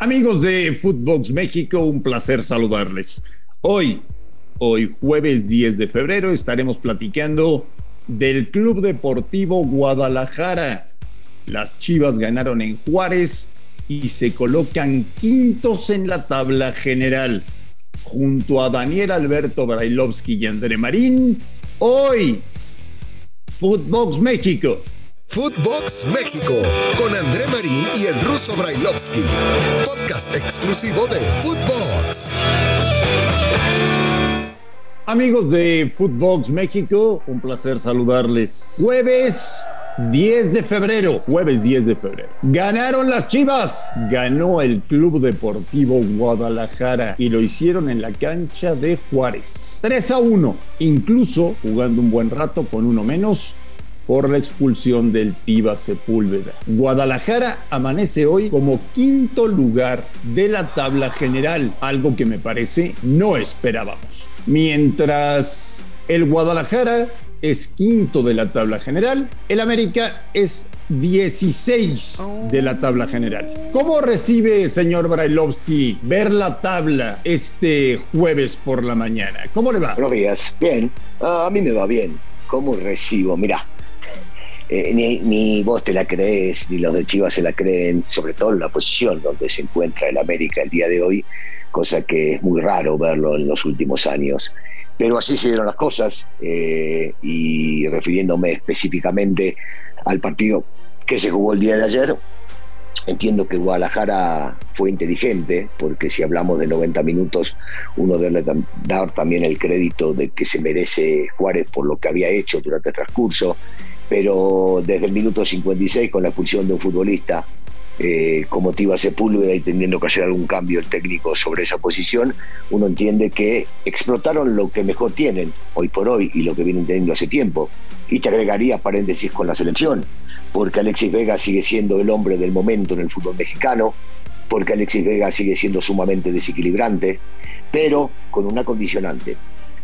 Amigos de Footbox México, un placer saludarles. Hoy, hoy jueves 10 de febrero, estaremos platicando del Club Deportivo Guadalajara. Las Chivas ganaron en Juárez y se colocan quintos en la tabla general. Junto a Daniel Alberto Brailovsky y André Marín, hoy, Footbox México Footbox México con André Marín y el ruso Brailovsky. Podcast exclusivo de Footbox. Amigos de Footbox México, un placer saludarles. Jueves 10 de febrero, jueves 10 de febrero. Ganaron las Chivas. Ganó el Club Deportivo Guadalajara y lo hicieron en la cancha de Juárez. 3 a 1, incluso jugando un buen rato con uno menos por la expulsión del Piba Sepúlveda. Guadalajara amanece hoy como quinto lugar de la tabla general, algo que me parece no esperábamos. Mientras el Guadalajara es quinto de la tabla general, el América es 16 de la tabla general. ¿Cómo recibe, señor Brailovsky, ver la tabla este jueves por la mañana? ¿Cómo le va? Buenos días. Bien. Ah, a mí me va bien. ¿Cómo recibo? Mira, eh, ni, vos te la crees, ni los de Chivas se la creen, sobre todo en la posición donde se encuentra el América el día de hoy, cosa que es muy raro verlo en los últimos años. Pero así se dieron las cosas, eh, y refiriéndome específicamente al partido que se jugó el día de ayer, Entiendo que Guadalajara fue inteligente, porque si hablamos de 90 minutos, uno debe dar también el crédito de que se merece Juárez por lo que había hecho durante el transcurso pero desde el minuto 56 con la expulsión de un futbolista eh, como Tiba Sepúlveda y teniendo que hacer algún cambio el técnico sobre esa posición, uno entiende que explotaron lo que mejor tienen hoy por hoy y lo que vienen teniendo hace tiempo. Y te agregaría paréntesis con la selección, porque Alexis Vega sigue siendo el hombre del momento en el fútbol mexicano, porque Alexis Vega sigue siendo sumamente desequilibrante, pero con una condicionante.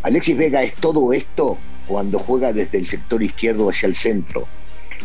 Alexis Vega es todo esto cuando juega desde el sector izquierdo hacia el centro.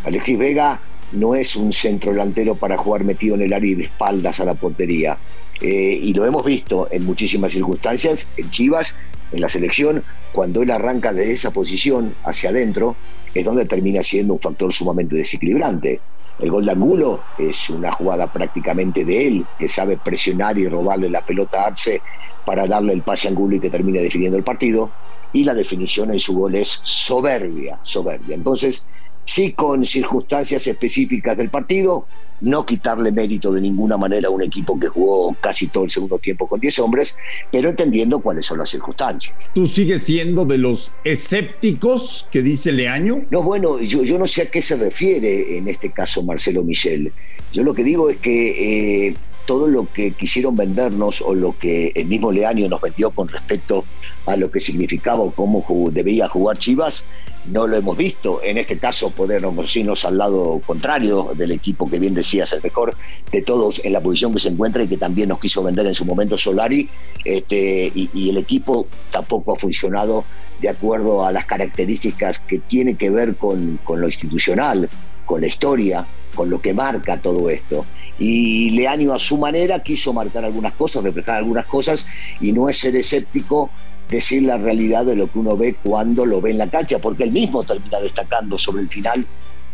Alexis Vega no es un centro delantero para jugar metido en el área y de espaldas a la portería. Eh, y lo hemos visto en muchísimas circunstancias, en Chivas, en la selección, cuando él arranca de esa posición hacia adentro, es donde termina siendo un factor sumamente desequilibrante. El gol de Angulo es una jugada prácticamente de él, que sabe presionar y robarle la pelota a Arce para darle el pase a Angulo y que termine definiendo el partido y la definición en su gol es soberbia, soberbia. Entonces, sí con circunstancias específicas del partido, no quitarle mérito de ninguna manera a un equipo que jugó casi todo el segundo tiempo con 10 hombres, pero entendiendo cuáles son las circunstancias. ¿Tú sigues siendo de los escépticos que dice Leaño? No, bueno, yo, yo no sé a qué se refiere en este caso Marcelo Michel. Yo lo que digo es que eh, todo lo que quisieron vendernos o lo que el mismo Leaño nos vendió con respecto a lo que significaba o cómo debía jugar Chivas, no lo hemos visto. En este caso, podemos irnos al lado contrario del equipo que bien decías, el mejor de todos en la posición que se encuentra y que también nos quiso vender en su momento Solari. Este, y, el equipo tampoco ha funcionado de acuerdo a las características que tiene que ver con, con lo institucional, con la historia, con lo que marca todo esto. Y Leaño a su manera quiso marcar algunas cosas, reflejar algunas cosas y no es ser escéptico decir la realidad de lo que uno ve cuando lo ve en la cancha, porque él mismo termina destacando sobre el final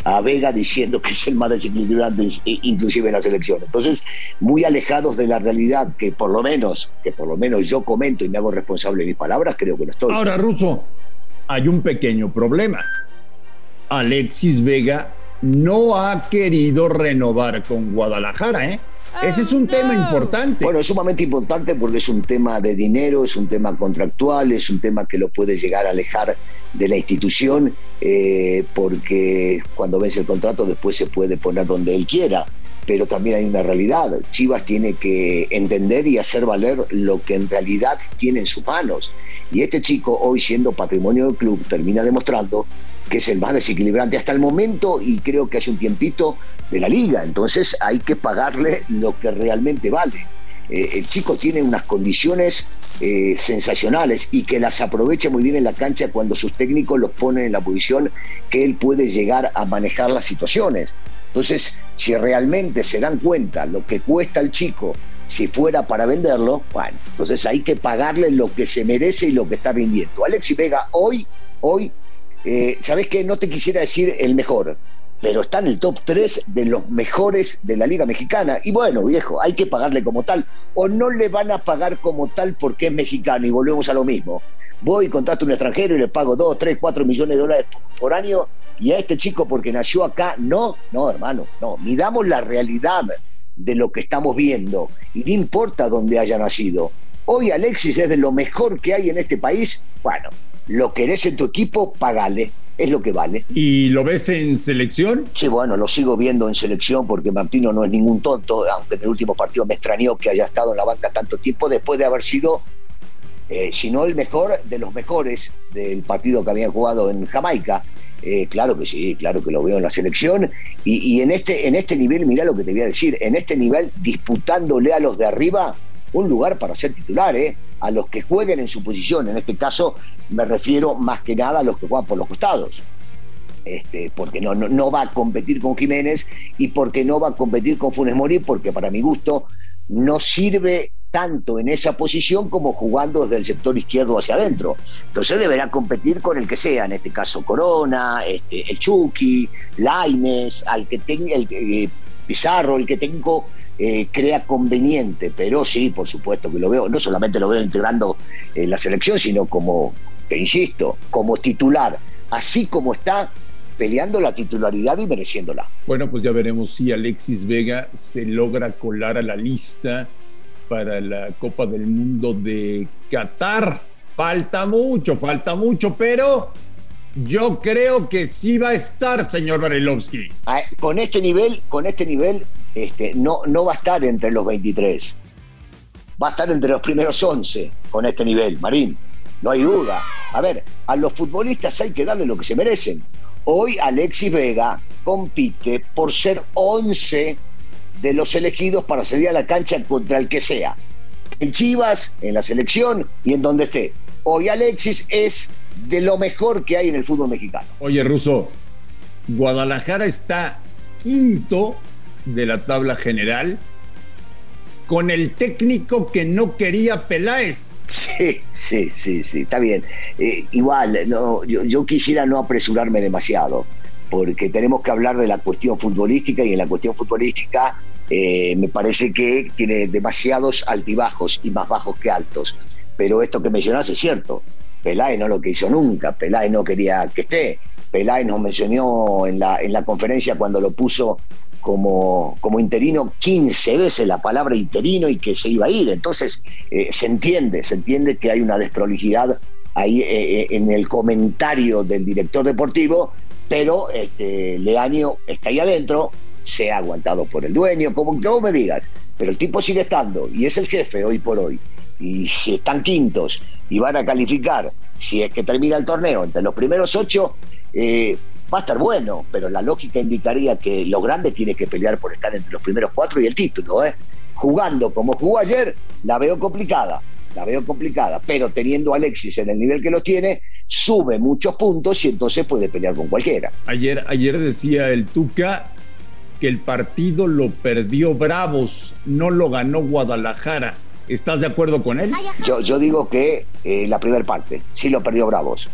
a Vega diciendo que es el más desequilibrante inclusive en la selección. Entonces, muy alejados de la realidad que por lo menos, que por lo menos yo comento y me hago responsable de mis palabras, creo que no estoy. Ahora, Russo, hay un pequeño problema. Alexis Vega no ha querido renovar con Guadalajara, ¿eh? Ese es un tema importante. Bueno, es sumamente importante porque es un tema de dinero, es un tema contractual, es un tema que lo puede llegar a alejar de la institución, eh, porque cuando vence el contrato después se puede poner donde él quiera. Pero también hay una realidad. Chivas tiene que entender y hacer valer lo que en realidad tiene en sus manos. Y este chico, hoy siendo patrimonio del club, termina demostrando que es el más desequilibrante hasta el momento y creo que hace un tiempito de la liga. Entonces hay que pagarle lo que realmente vale. Eh, el chico tiene unas condiciones eh, sensacionales y que las aprovecha muy bien en la cancha cuando sus técnicos los ponen en la posición que él puede llegar a manejar las situaciones. Entonces, si realmente se dan cuenta lo que cuesta al chico Si fuera para venderlo, bueno, entonces hay que pagarle lo que se merece y lo que está rindiendo. Alexis Vega hoy, hoy, eh, ¿sabes qué? No te quisiera decir el mejor, pero está en el top 3 de los mejores de la Liga Mexicana. Y bueno, viejo, hay que pagarle como tal. O no le van a pagar como tal porque es mexicano y volvemos a lo mismo. Voy contrato a un extranjero y le pago 2, 3, 4 millones de dólares por año y a este chico porque nació acá, no, no, hermano, no. Midamos la realidad de lo que estamos viendo y no importa dónde haya nacido. Hoy Alexis es de lo mejor que hay en este país. Bueno, lo querés en tu equipo, pagale. Es lo que vale. ¿Y lo ves en selección? Sí, bueno, lo sigo viendo en selección porque Martino no es ningún tonto, aunque en el último partido me extrañó que haya estado en la banca tanto tiempo después de haber sido eh, si no el mejor de los mejores del partido que habían jugado en Jamaica. Eh, claro que sí, claro que lo veo en la selección. Y, en, este, en este nivel, mirá lo que te voy a decir, en este nivel disputándole a los de arriba un lugar para ser titular, ¿eh? a los que jueguen en su posición. En este caso me refiero más que nada a los que juegan por los costados. Este, porque no, no, no, va a competir con Jiménez y porque no va a competir con Funes Mori, porque para mi gusto no sirve tanto en esa posición como jugando desde el sector izquierdo hacia adentro. Entonces deberá competir con el que sea, en este caso Corona, este, el Chucky, Laines, al que tenga el eh, Pizarro, el que tengo eh, crea conveniente, pero sí, por supuesto que lo veo, no solamente lo veo integrando en la selección, sino como, te insisto, como titular, así como está peleando la titularidad y mereciéndola. Bueno, pues ya veremos si Alexis Vega se logra colar a la lista para la Copa del Mundo de Qatar. Falta mucho, falta mucho, pero yo creo que sí va a estar, señor Barilovsky. Ah, con este nivel, con este nivel, este, no, no va a estar entre los 23. Va a estar entre los primeros 11 con este nivel, Marín. No hay duda. A ver, a los futbolistas hay que darle lo que se merecen. Hoy Alexis Vega compite por ser 11 de los elegidos para salir a la cancha contra el que sea. En Chivas, en la selección y en donde esté. Hoy Alexis es de lo mejor que hay en el fútbol mexicano. Oye, Russo, Guadalajara está quinto de la tabla general con el técnico que no quería Peláez. Sí, sí, sí, sí, está bien. Eh, igual, no, yo quisiera no apresurarme demasiado porque tenemos que hablar de la cuestión futbolística y en la cuestión futbolística eh, me parece que tiene demasiados altibajos y más bajos que altos. Pero esto que mencionas es cierto. Peláez no lo que hizo nunca, Peláez no quería que esté. Peláez nos mencionó en la, en la conferencia cuando lo puso como, como interino 15 veces la palabra interino y que se iba a ir. Entonces eh, se entiende, se entiende que hay una desprolijidad ahí eh, en el comentario del director deportivo pero este, Leaño está ahí adentro, se ha aguantado por el dueño, como que me digas, pero el tipo sigue estando y es el jefe hoy por hoy. Y si están quintos y van a calificar, si es que termina el torneo entre los primeros ocho, eh, va a estar bueno, pero la lógica indicaría que lo grande tiene que pelear por estar entre los primeros cuatro y el título. ¿eh? Jugando como jugó ayer, la veo complicada, la veo complicada, pero teniendo a Alexis en el nivel que lo tiene, sube muchos puntos y entonces puede pelear con cualquiera. Ayer, ayer decía el Tuca que el partido lo perdió Bravos, no lo ganó Guadalajara. ¿Estás de acuerdo con él? Yo, yo digo que eh, la primera parte sí lo perdió Bravos,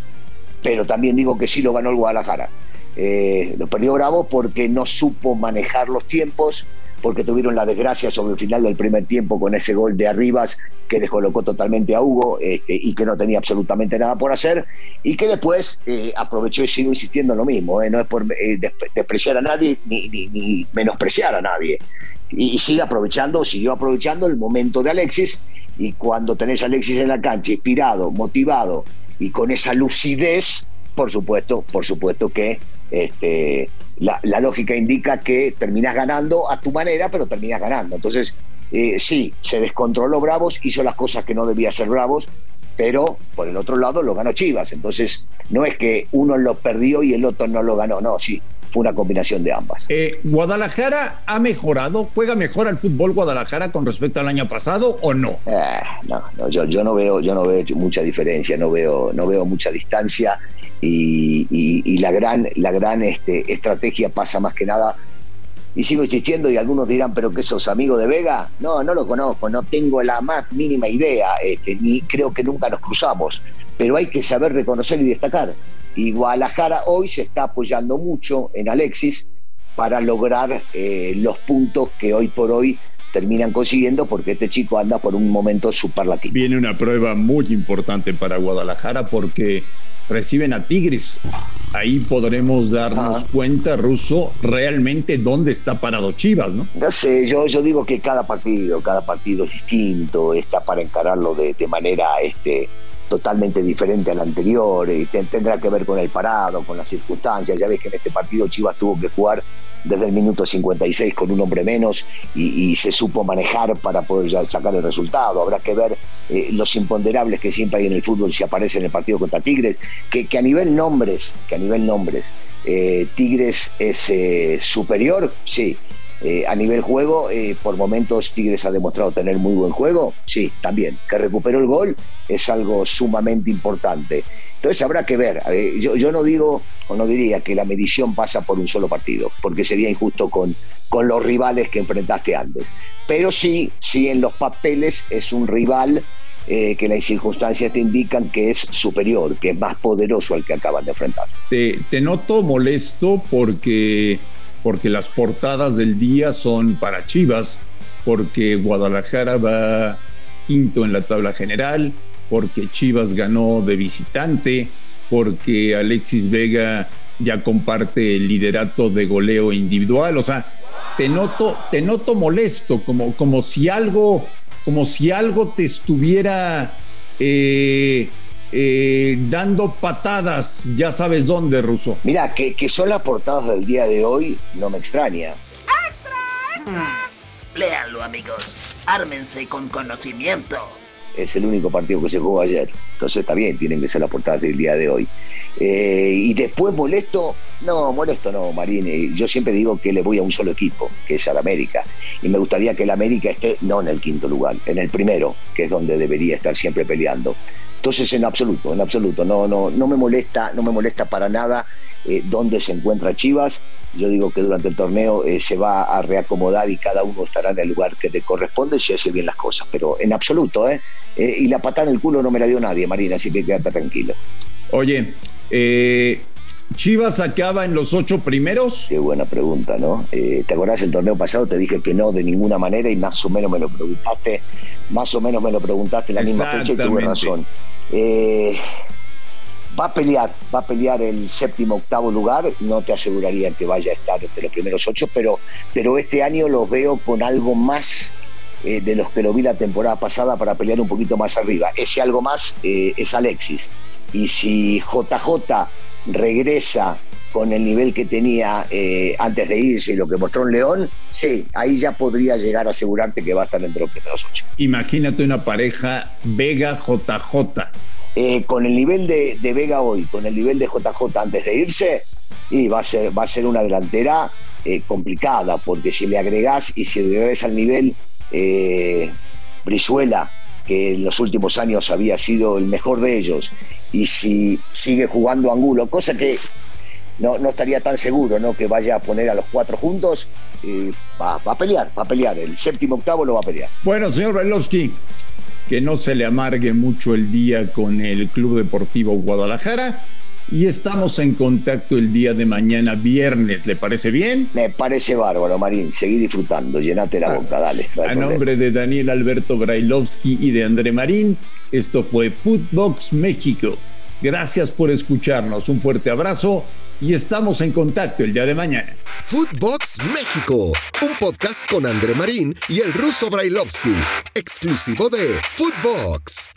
pero también digo que sí lo ganó el Guadalajara. Eh, lo perdió Bravos porque no supo manejar los tiempos, porque tuvieron la desgracia sobre el final del primer tiempo con ese gol de Arribas que descolocó totalmente a Hugo este, y que no tenía absolutamente nada por hacer y que después eh, aprovechó y sigo insistiendo en lo mismo, eh, no es por eh, despreciar a nadie ni, menospreciar a nadie. Y, sigue aprovechando, siguió aprovechando el momento de Alexis y cuando tenés a Alexis en la cancha inspirado, motivado y con esa lucidez, por supuesto, por supuesto que este, la, lógica indica que terminas ganando a tu manera, pero terminas ganando. Entonces, eh, sí, se descontroló Bravos, hizo las cosas que no debía hacer Bravos, pero por el otro lado lo ganó Chivas. Entonces, no es que uno lo perdió y el otro no lo ganó, no, sí, fue una combinación de ambas. Eh, ¿Guadalajara ha mejorado? ¿Juega mejor al fútbol Guadalajara con respecto al año pasado o no? Eh, no, no yo, yo, no veo, yo no veo mucha diferencia, no veo, no veo mucha distancia y, la gran, la gran este, estrategia pasa más que nada y sigo insistiendo y algunos dirán, pero ¿qué sos amigo de Vega? No, no lo conozco, no tengo la más mínima idea, este, ni creo que nunca nos cruzamos, pero hay que saber reconocer y destacar. Y Guadalajara hoy se está apoyando mucho en Alexis para lograr eh, los puntos que hoy por hoy terminan consiguiendo porque este chico anda por un momento superlativo. Viene una prueba muy importante para Guadalajara porque reciben a Tigres. Ahí podremos darnos cuenta, Ruso, realmente dónde está parado Chivas, ¿no? No sé, yo, yo digo que cada partido, cada partido es distinto, está para encararlo de, de manera este, totalmente diferente al anterior, y tendrá que ver con el parado, con las circunstancias. Ya ves que en este partido Chivas tuvo que jugar desde el minuto 56 con un hombre menos y, se supo manejar para poder sacar el resultado. Habrá que ver eh, los imponderables que siempre hay en el fútbol si aparece en el partido contra Tigres, que, a nivel nombres, que a nivel nombres, eh, Tigres es eh, superior, sí, a nivel juego, por momentos Tigres ha demostrado tener muy buen juego, sí, también. Que recuperó el gol es algo sumamente importante. Entonces habrá que ver. yo, yo, no digo o no diría que la medición pasa por un solo partido, porque sería injusto con, con los rivales que enfrentaste antes. Pero sí, sí en los papeles es un rival eh, que las circunstancias te indican que es superior, que es más poderoso al que acaban de enfrentar. Te, te noto molesto porque porque las portadas del día son para Chivas, porque Guadalajara va quinto en la tabla general, porque Chivas ganó de visitante, porque Alexis Vega ya comparte el liderato de goleo individual, o sea, te noto, te noto molesto, como, como si algo, como si algo te estuviera eh, eh, dando patadas, ya sabes dónde, Ruso. Mira, que, que, son las portadas del día de hoy, no me extraña. ¡Extra! Mm. Léanlo, amigos. Ármense con conocimiento. Es el único partido que se jugó ayer. Entonces está bien, tienen que ser las portadas del día de hoy. Eh, y después molesto, no, molesto no, Marín. Yo siempre digo que le voy a un solo equipo, que es al América. Y me gustaría que el América esté no en el quinto lugar, en el primero, que es donde debería estar siempre peleando. Entonces, en absoluto, en absoluto, no, no, no me molesta, no me molesta para nada eh, dónde se encuentra Chivas. Yo digo que durante el torneo eh, se va a reacomodar y cada uno estará en el lugar que le corresponde si hace bien las cosas, pero en absoluto, ¿eh? eh y la patada en el culo no me la dio nadie, Marina, así que quédate tranquilo. Oye, ¿Chivas acaba en los ocho primeros? Qué buena pregunta, ¿no? ¿Te acordás el torneo pasado? Te dije que no, de ninguna manera, y más o menos me lo preguntaste, más o menos me lo preguntaste en la misma fecha y tuve razón. Eh, va a pelear, va a pelear el séptimo, octavo lugar. No te aseguraría que vaya a estar entre los primeros ocho, pero, pero este año los veo con algo más eh, de los que lo vi la temporada pasada para pelear un poquito más arriba. Ese algo más eh, es Alexis. Y si JJ regresa con el nivel que tenía eh, antes de irse y lo que mostró en León, sí, ahí ya podría llegar a asegurarte que va a estar entre los primeros ocho. Imagínate una pareja Vega-JJ. Eh, con el nivel de, Vega hoy, con el nivel de JJ antes de irse, y va a ser, va a ser una delantera eh, complicada, porque si le agregás y si regresas al nivel Brizuela, que en los últimos años había sido el mejor de ellos, y si sigue jugando Angulo, cosa que no, no estaría tan seguro ¿no? que vaya a poner a los cuatro juntos. y va, a pelear, va a pelear. El séptimo octavo lo va a pelear. Bueno, señor Brailovsky, que no se le amargue mucho el día con el Club Deportivo Guadalajara. Y estamos en contacto el día de mañana, viernes. ¿Le parece bien? Me parece bárbaro, Marín. Seguí disfrutando, llenate la ah, boca, dale. a nombre de Daniel Alberto Brailovsky y de André Marín, esto fue Footbox México. Gracias por escucharnos. Un fuerte abrazo y estamos en contacto el día de mañana. Footbox México, un podcast con André Marín y el ruso Brailovsky, exclusivo de Footbox.